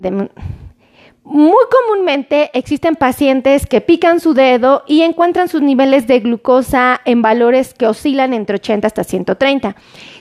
Muy comúnmente existen pacientes que pican su dedo y encuentran sus niveles de glucosa en valores que oscilan entre 80 hasta 130.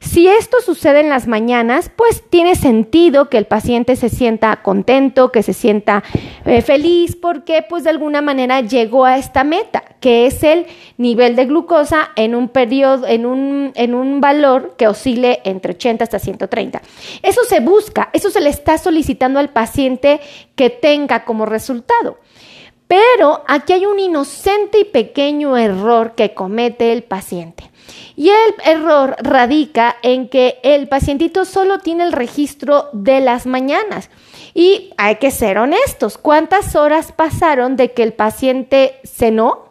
Si esto sucede en las mañanas, pues tiene sentido que el paciente se sienta contento, que se sienta eh, feliz, porque pues de alguna manera llegó a esta meta, que es el nivel de glucosa en un periodo, en un, en un valor que oscile entre 80 hasta 130. Eso se busca, eso se le está solicitando al paciente que tenga como resultado. Pero aquí hay un inocente y pequeño error que comete el paciente. Y el error radica en que el pacientito solo tiene el registro de las mañanas. Y hay que ser honestos, ¿cuántas horas pasaron de que el paciente cenó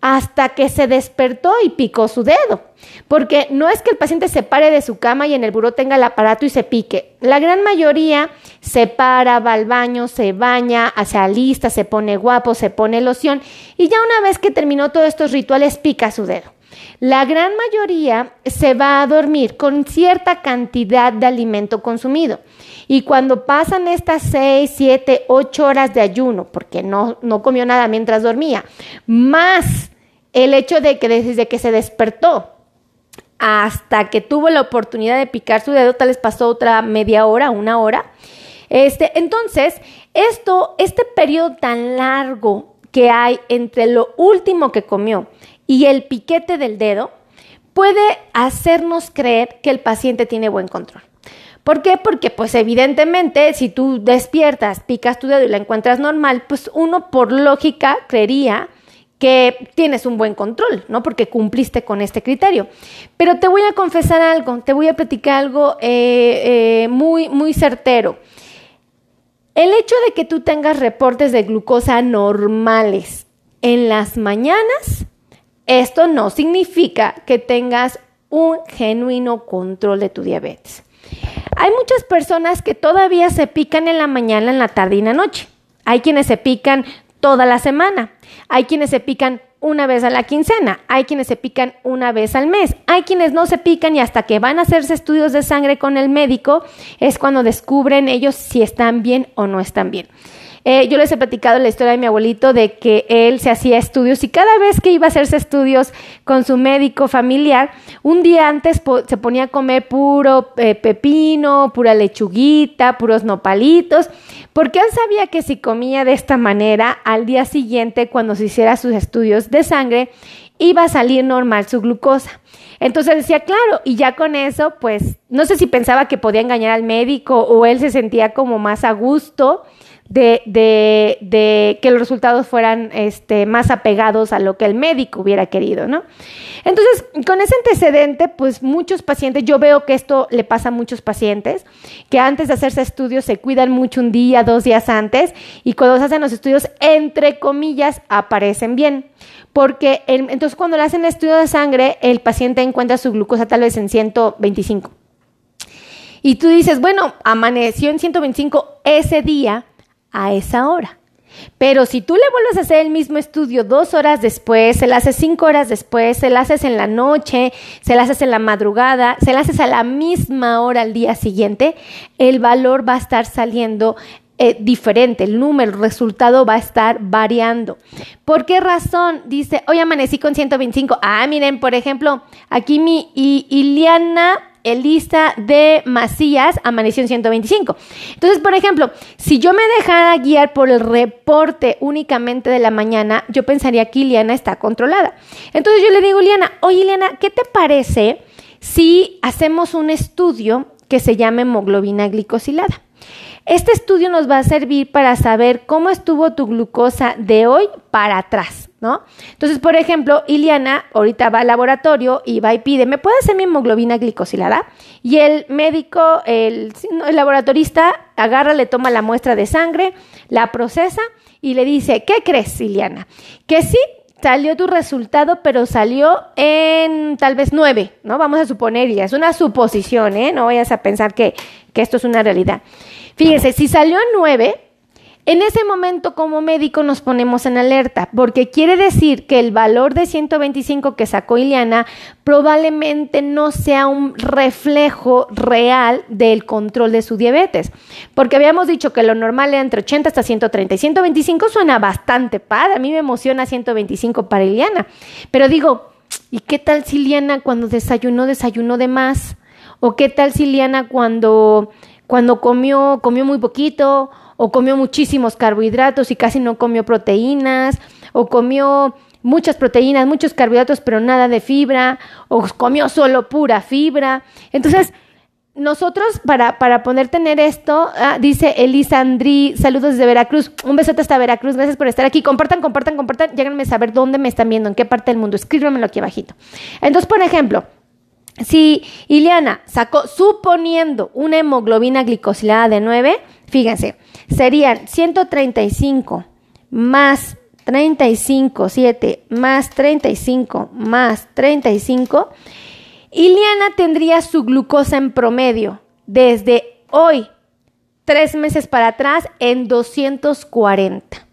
hasta que se despertó y picó su dedo? Porque no es que el paciente se pare de su cama y en el buró tenga el aparato y se pique. La gran mayoría se para, va al baño, se baña, se alista, se pone guapo, se pone loción y ya una vez que terminó todos estos rituales pica su dedo. La gran mayoría se va a dormir con cierta cantidad de alimento consumido. Y cuando pasan estas 6, 7, 8 horas de ayuno, porque no, no comió nada mientras dormía, más el hecho de que desde que se despertó hasta que tuvo la oportunidad de picar su dedo, tal vez pasó otra media hora, una hora. Este, entonces, esto, este periodo tan largo que hay entre lo último que comió y el piquete del dedo puede hacernos creer que el paciente tiene buen control. ¿Por qué? Porque pues evidentemente si tú despiertas, picas tu dedo y la encuentras normal, pues uno por lógica creería que tienes un buen control, ¿no? Porque cumpliste con este criterio. Pero te voy a confesar algo, te voy a platicar algo eh, eh, muy, muy certero. El hecho de que tú tengas reportes de glucosa normales en las mañanas esto no significa que tengas un genuino control de tu diabetes. Hay muchas personas que todavía se pican en la mañana, en la tarde y en la noche. Hay quienes se pican toda la semana. Hay quienes se pican una vez a la quincena. Hay quienes se pican una vez al mes. Hay quienes no se pican y hasta que van a hacerse estudios de sangre con el médico es cuando descubren ellos si están bien o no están bien. Eh, yo les he platicado la historia de mi abuelito de que él se hacía estudios y cada vez que iba a hacerse estudios con su médico familiar, un día antes se ponía a comer puro eh, pepino, pura lechuguita, puros nopalitos, porque él sabía que si comía de esta manera, al día siguiente, cuando se hiciera sus estudios de sangre, iba a salir normal su glucosa. Entonces decía, claro, y ya con eso, pues no sé si pensaba que podía engañar al médico o él se sentía como más a gusto de, que los resultados fueran este, más apegados a lo que el médico hubiera querido, ¿no? Entonces, con ese antecedente, pues muchos pacientes, yo veo que esto le pasa a muchos pacientes, que antes de hacerse estudios se cuidan mucho un día, dos días antes, y cuando se hacen los estudios, entre comillas, aparecen bien. Porque entonces cuando le hacen el estudio de sangre, el paciente encuentra su glucosa tal vez en 125. Y tú dices, bueno, amaneció en 125 ese día, a esa hora. Pero si tú le vuelves a hacer el mismo estudio dos horas después, se la haces cinco horas después, se la haces en la noche, se la haces en la madrugada, se la haces a la misma hora al día siguiente, el valor va a estar saliendo eh, diferente, el número, el resultado va a estar variando. ¿Por qué razón? Dice, hoy amanecí con 125. Ah, miren, por ejemplo, aquí mi Iliana Elisa de Macías amaneció en 125. Entonces, por ejemplo, si yo me dejara guiar por el reporte únicamente de la mañana, yo pensaría que Iliana está controlada. Entonces yo le digo, Iliana, oye Iliana, ¿qué te parece si hacemos un estudio que se llame hemoglobina glicosilada? Este estudio nos va a servir para saber cómo estuvo tu glucosa de hoy para atrás. ¿No? Entonces, por ejemplo, Iliana ahorita va al laboratorio y va y pide, ¿me puede hacer mi hemoglobina glicosilada? Y el médico, el, laboratorista, agarra, le toma la muestra de sangre, la procesa y le dice, ¿qué crees, Iliana? Que sí, salió tu resultado, pero salió en tal vez nueve, ¿no? Vamos a suponer, ya es una suposición, ¿eh? No vayas a pensar que, que esto es una realidad. Fíjense, si salió en nueve, En ese momento como médico nos ponemos en alerta porque quiere decir que el valor de 125 que sacó Iliana probablemente no sea un reflejo real del control de su diabetes. Porque habíamos dicho que lo normal era entre 80 hasta 130 y 125 suena bastante padre. A mí me emociona 125 para Iliana. Pero digo, ¿y qué tal si Iliana cuando desayunó, desayunó de más? ¿O qué tal si Iliana cuando, cuando comió, comió muy poquito? ¿O comió muchísimos carbohidratos y casi no comió proteínas? ¿O comió muchas proteínas, muchos carbohidratos, pero nada de fibra? ¿O comió solo pura fibra? Entonces, nosotros, para, para poder tener esto, ah, dice Elisa Andri, saludos desde Veracruz. Un besote hasta Veracruz, gracias por estar aquí. Compartan, compartan, compartan. Lléganme a saber dónde me están viendo, en qué parte del mundo. Escríbanmelo aquí abajito. Entonces, por ejemplo, si Ileana sacó, suponiendo una hemoglobina glicosilada de 9, fíjense, serían 135 más 35, 7 más 35 más 35. Ileana tendría su glucosa en promedio desde hoy, tres meses para atrás, en 240.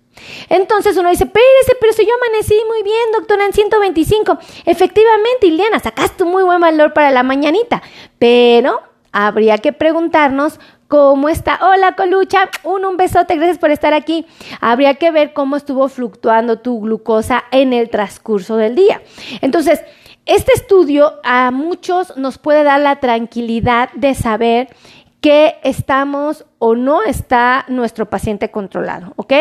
Entonces uno dice, espérese, pero si yo amanecí muy bien, doctora, en 125. Efectivamente, Ileana, sacaste un muy buen valor para la mañanita, pero habría que preguntarnos cómo está. Hola, Colucha, un, un besote, gracias por estar aquí. Habría que ver cómo estuvo fluctuando tu glucosa en el transcurso del día. Entonces, este estudio a muchos nos puede dar la tranquilidad de saber que estamos o no está nuestro paciente controlado, ¿ok?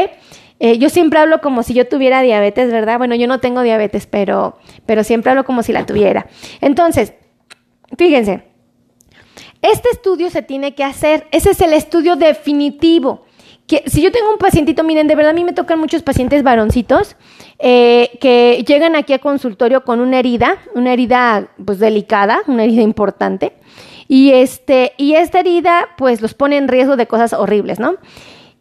Eh, yo siempre hablo como si yo tuviera diabetes, ¿verdad? Bueno, yo no tengo diabetes, pero, pero siempre hablo como si la tuviera. Entonces, fíjense, este estudio se tiene que hacer, ese es el estudio definitivo. Que si yo tengo un pacientito, miren, de verdad a mí me tocan muchos pacientes varoncitos eh, que llegan aquí a consultorio con una herida, una herida pues delicada, una herida importante. Y, este, y esta herida pues los pone en riesgo de cosas horribles, ¿no?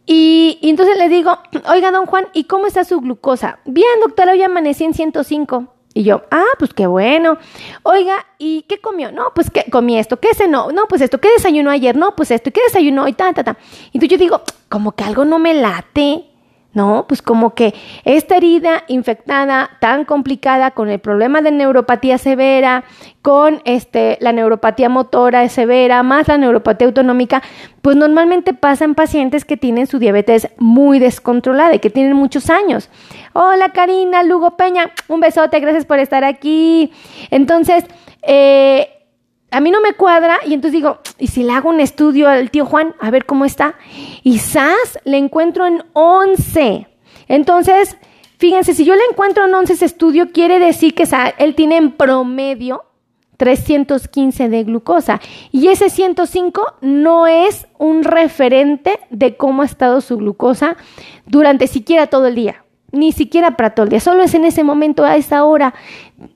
Y, entonces le digo, oiga, don Juan, ¿y cómo está su glucosa? Bien, doctora, hoy amanecí en 105. Y yo, ah, pues qué bueno. Oiga, ¿y qué comió? No, pues que comí esto. ¿Qué cenó? No, pues esto. ¿Qué desayunó ayer? No, pues esto. ¿Y qué desayunó hoy? Ta, ta, ta. Y entonces yo digo, como que algo no me late. ¿No? Pues como que esta herida infectada tan complicada con el problema de neuropatía severa, con este, la neuropatía motora severa, más la neuropatía autonómica, pues normalmente pasa en pacientes que tienen su diabetes muy descontrolada y que tienen muchos años. Hola Karina, Lugo Peña, un besote, gracias por estar aquí. Entonces, eh, a mí no me cuadra y entonces digo, ¿y si le hago un estudio al tío Juan a ver cómo está? Y SAS le encuentro en 11. Entonces, fíjense, si yo le encuentro en 11 ese estudio, quiere decir que él tiene en promedio 315 de glucosa. Y ese 105 no es un referente de cómo ha estado su glucosa durante siquiera todo el día ni siquiera para todo el día, solo es en ese momento, a esa hora,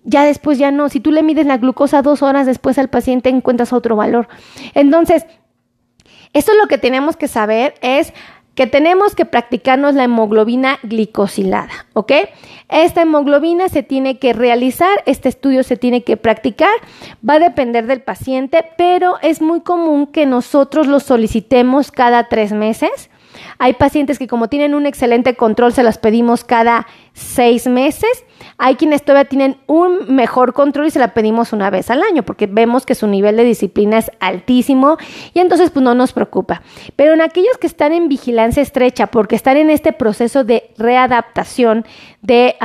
ya después ya no. Si tú le mides la glucosa dos horas después al paciente, encuentras otro valor. Entonces, eso es lo que tenemos que saber es que tenemos que practicarnos la hemoglobina glicosilada, ¿ok? Esta hemoglobina se tiene que realizar, este estudio se tiene que practicar, va a depender del paciente, pero es muy común que nosotros lo solicitemos cada tres meses hay pacientes que como tienen un excelente control se las pedimos cada seis meses. Hay quienes todavía tienen un mejor control y se la pedimos una vez al año porque vemos que su nivel de disciplina es altísimo y entonces pues no nos preocupa. Pero en aquellos que están en vigilancia estrecha porque están en este proceso de readaptación, de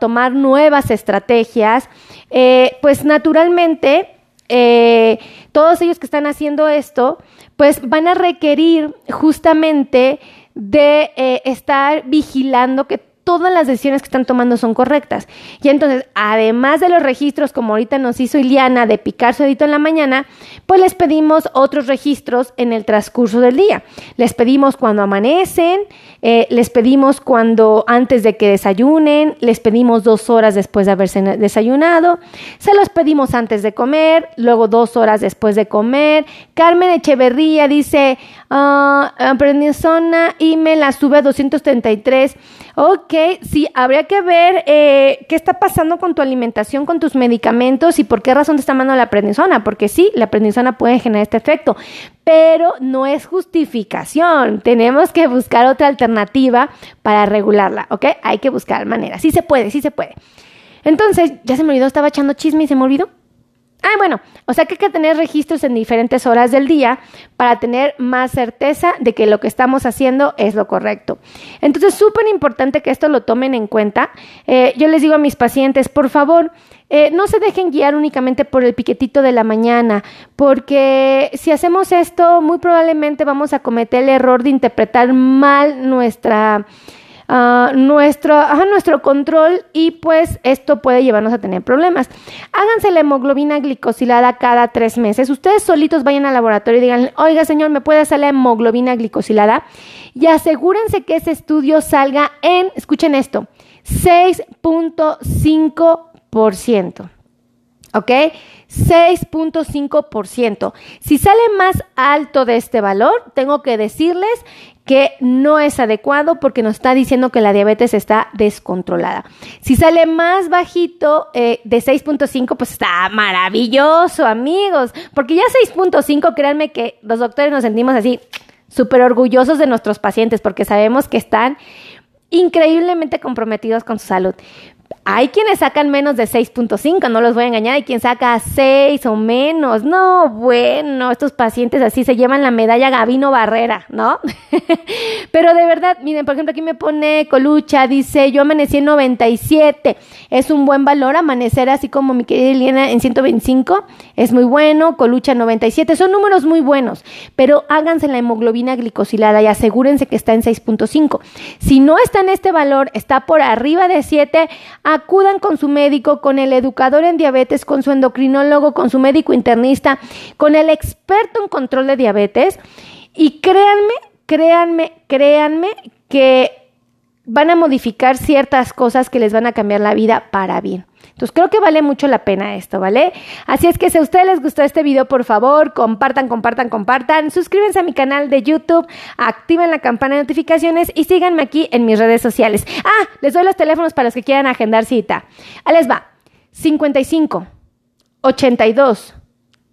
tomar nuevas estrategias, eh, pues naturalmente eh, todos ellos que están haciendo esto, pues van a requerir justamente de eh, estar vigilando que todas las decisiones que están tomando son correctas. Y entonces, además de los registros, como ahorita nos hizo Iliana, de picar su dedito en la mañana, pues les pedimos otros registros en el transcurso del día. Les pedimos cuando amanecen, eh, les pedimos cuando antes de que desayunen, les pedimos dos horas después de haberse desayunado, se los pedimos antes de comer, luego dos horas después de comer. Carmen Echeverría dice, uh, prednisona y me la sube a 233. Ok, sí, habría que ver eh, qué está pasando con tu alimentación, con tus medicamentos y por qué razón te está mandando la prednisona, porque sí, la prednisona puede generar este efecto, pero no es justificación. Tenemos que buscar otra alternativa para regularla, ¿ok? Hay que buscar maneras. Sí se puede, sí se puede. Entonces, ya se me olvidó, estaba echando chisme y se me olvidó. Ah, bueno, o sea que hay que tener registros en diferentes horas del día para tener más certeza de que lo que estamos haciendo es lo correcto. Entonces, súper importante que esto lo tomen en cuenta. Eh, yo les digo a mis pacientes, por favor, eh, no se dejen guiar únicamente por el piquetito de la mañana, porque si hacemos esto, muy probablemente vamos a cometer el error de interpretar mal nuestra nuestro, nuestro control y pues esto puede llevarnos a tener problemas. Háganse la hemoglobina glicosilada cada tres meses. Ustedes solitos vayan al laboratorio y digan, oiga señor, ¿me puede hacer la hemoglobina glicosilada? Y asegúrense que ese estudio salga en, escuchen esto, 6.5%. ¿Ok? 6.5%. Si sale más alto de este valor, tengo que decirles que no es adecuado porque nos está diciendo que la diabetes está descontrolada. Si sale más bajito eh, de 6.5, pues está maravilloso, amigos, porque ya 6.5, créanme que los doctores nos sentimos así súper orgullosos de nuestros pacientes porque sabemos que están increíblemente comprometidos con su salud. Hay quienes sacan menos de 6.5, no los voy a engañar, hay quien saca 6 o menos. No, bueno, estos pacientes así se llevan la medalla Gavino Barrera, ¿no? Pero de verdad, miren, por ejemplo, aquí me pone Colucha, dice, yo amanecí en 97. Es un buen valor amanecer así como mi querida Eliana en 125. Es muy bueno, Colucha 97. Son números muy buenos, pero háganse la hemoglobina glicosilada y asegúrense que está en 6.5. Si no está en este valor, está por arriba de 7, acudan con su médico, con el educador en diabetes, con su endocrinólogo, con su médico internista, con el experto en control de diabetes y créanme, créanme, créanme que van a modificar ciertas cosas que les van a cambiar la vida para bien. Creo que vale mucho la pena esto, ¿vale? Así es que si a ustedes les gustó este video, por favor, compartan, compartan, compartan, suscríbanse a mi canal de YouTube, activen la campana de notificaciones y síganme aquí en mis redes sociales. Ah, les doy los teléfonos para los que quieran agendar cita. Ahí les va. 55 82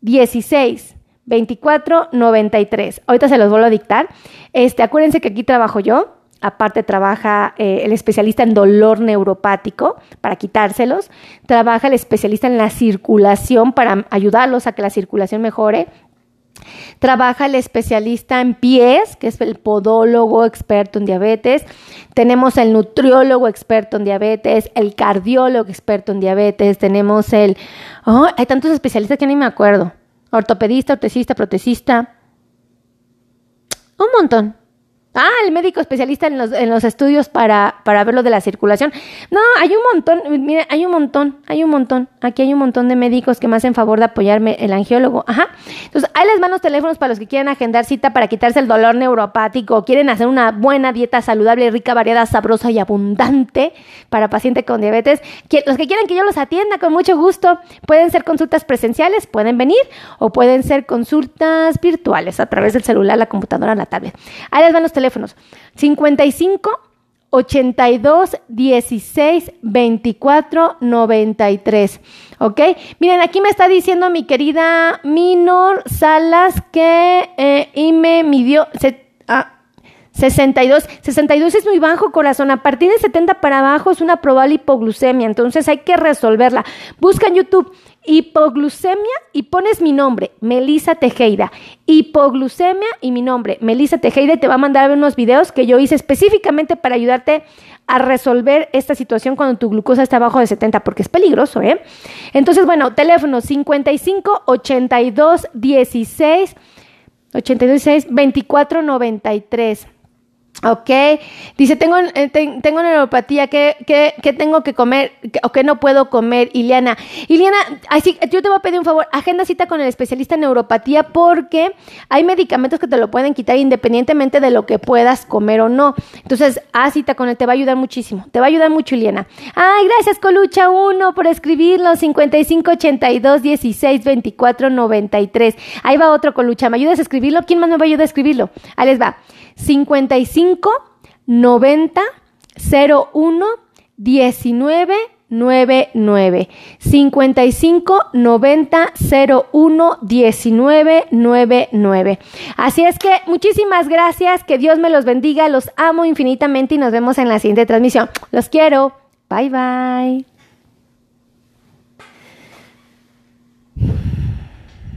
16 24 93. Ahorita se los vuelvo a dictar. Este, acuérdense que aquí trabajo yo Aparte trabaja eh, el especialista en dolor neuropático para quitárselos. Trabaja el especialista en la circulación para ayudarlos a que la circulación mejore. Trabaja el especialista en pies, que es el podólogo experto en diabetes. Tenemos el nutriólogo experto en diabetes, el cardiólogo experto en diabetes. Tenemos el... Hay tantos especialistas que ni me acuerdo. Ortopedista, ortesista, protecista. Un montón. Ah, el médico especialista en los, en los estudios para, para ver lo de la circulación. No, hay un montón, mire, hay un montón, hay un montón. Aquí hay un montón de médicos que me hacen favor de apoyarme, el angiólogo. Ajá. Entonces, ahí les van los teléfonos para los que quieran agendar cita para quitarse el dolor neuropático, quieren hacer una buena dieta saludable, rica, variada, sabrosa y abundante para pacientes con diabetes. Los que quieran que yo los atienda con mucho gusto, pueden ser consultas presenciales, pueden venir, o pueden ser consultas virtuales a través del celular, la computadora, la tablet. Ahí les van los teléfonos. 55 82 16 24 93. ¿Ok? Miren, aquí me está diciendo mi querida Minor Salas que eh, y me midió. Se, ah, 62. 62 es muy bajo, corazón. A partir de 70 para abajo es una probable hipoglucemia. Entonces hay que resolverla. Busca en YouTube hipoglucemia y pones mi nombre, Melisa Tejeda. Hipoglucemia y mi nombre, Melisa Tejeda. Te va a mandar unos videos que yo hice específicamente para ayudarte a resolver esta situación cuando tu glucosa está abajo de 70, porque es peligroso, ¿eh? Entonces, bueno, teléfono 55 82 16 82 16 24 93. Ok, dice, tengo, eh, tengo neuropatía, ¿qué, ¿qué, tengo que comer o qué no puedo comer? Iliana, Iliana, así, yo te voy a pedir un favor, agenda cita con el especialista en neuropatía porque hay medicamentos que te lo pueden quitar independientemente de lo que puedas comer o no. Entonces, haz cita con él, te va a ayudar muchísimo, te va a ayudar mucho, Iliana. Ay, gracias, Colucha 1 por escribirlo, 5582 16 24 93. Ahí va otro, Colucha, ¿me ayudas a escribirlo? ¿Quién más me va a ayudar a escribirlo? Ahí les va. 55 90 01 19 99 55 90 01 19 99. Así es que muchísimas gracias, que Dios me los bendiga, los amo infinitamente y nos vemos en la siguiente transmisión. Los quiero. Bye bye.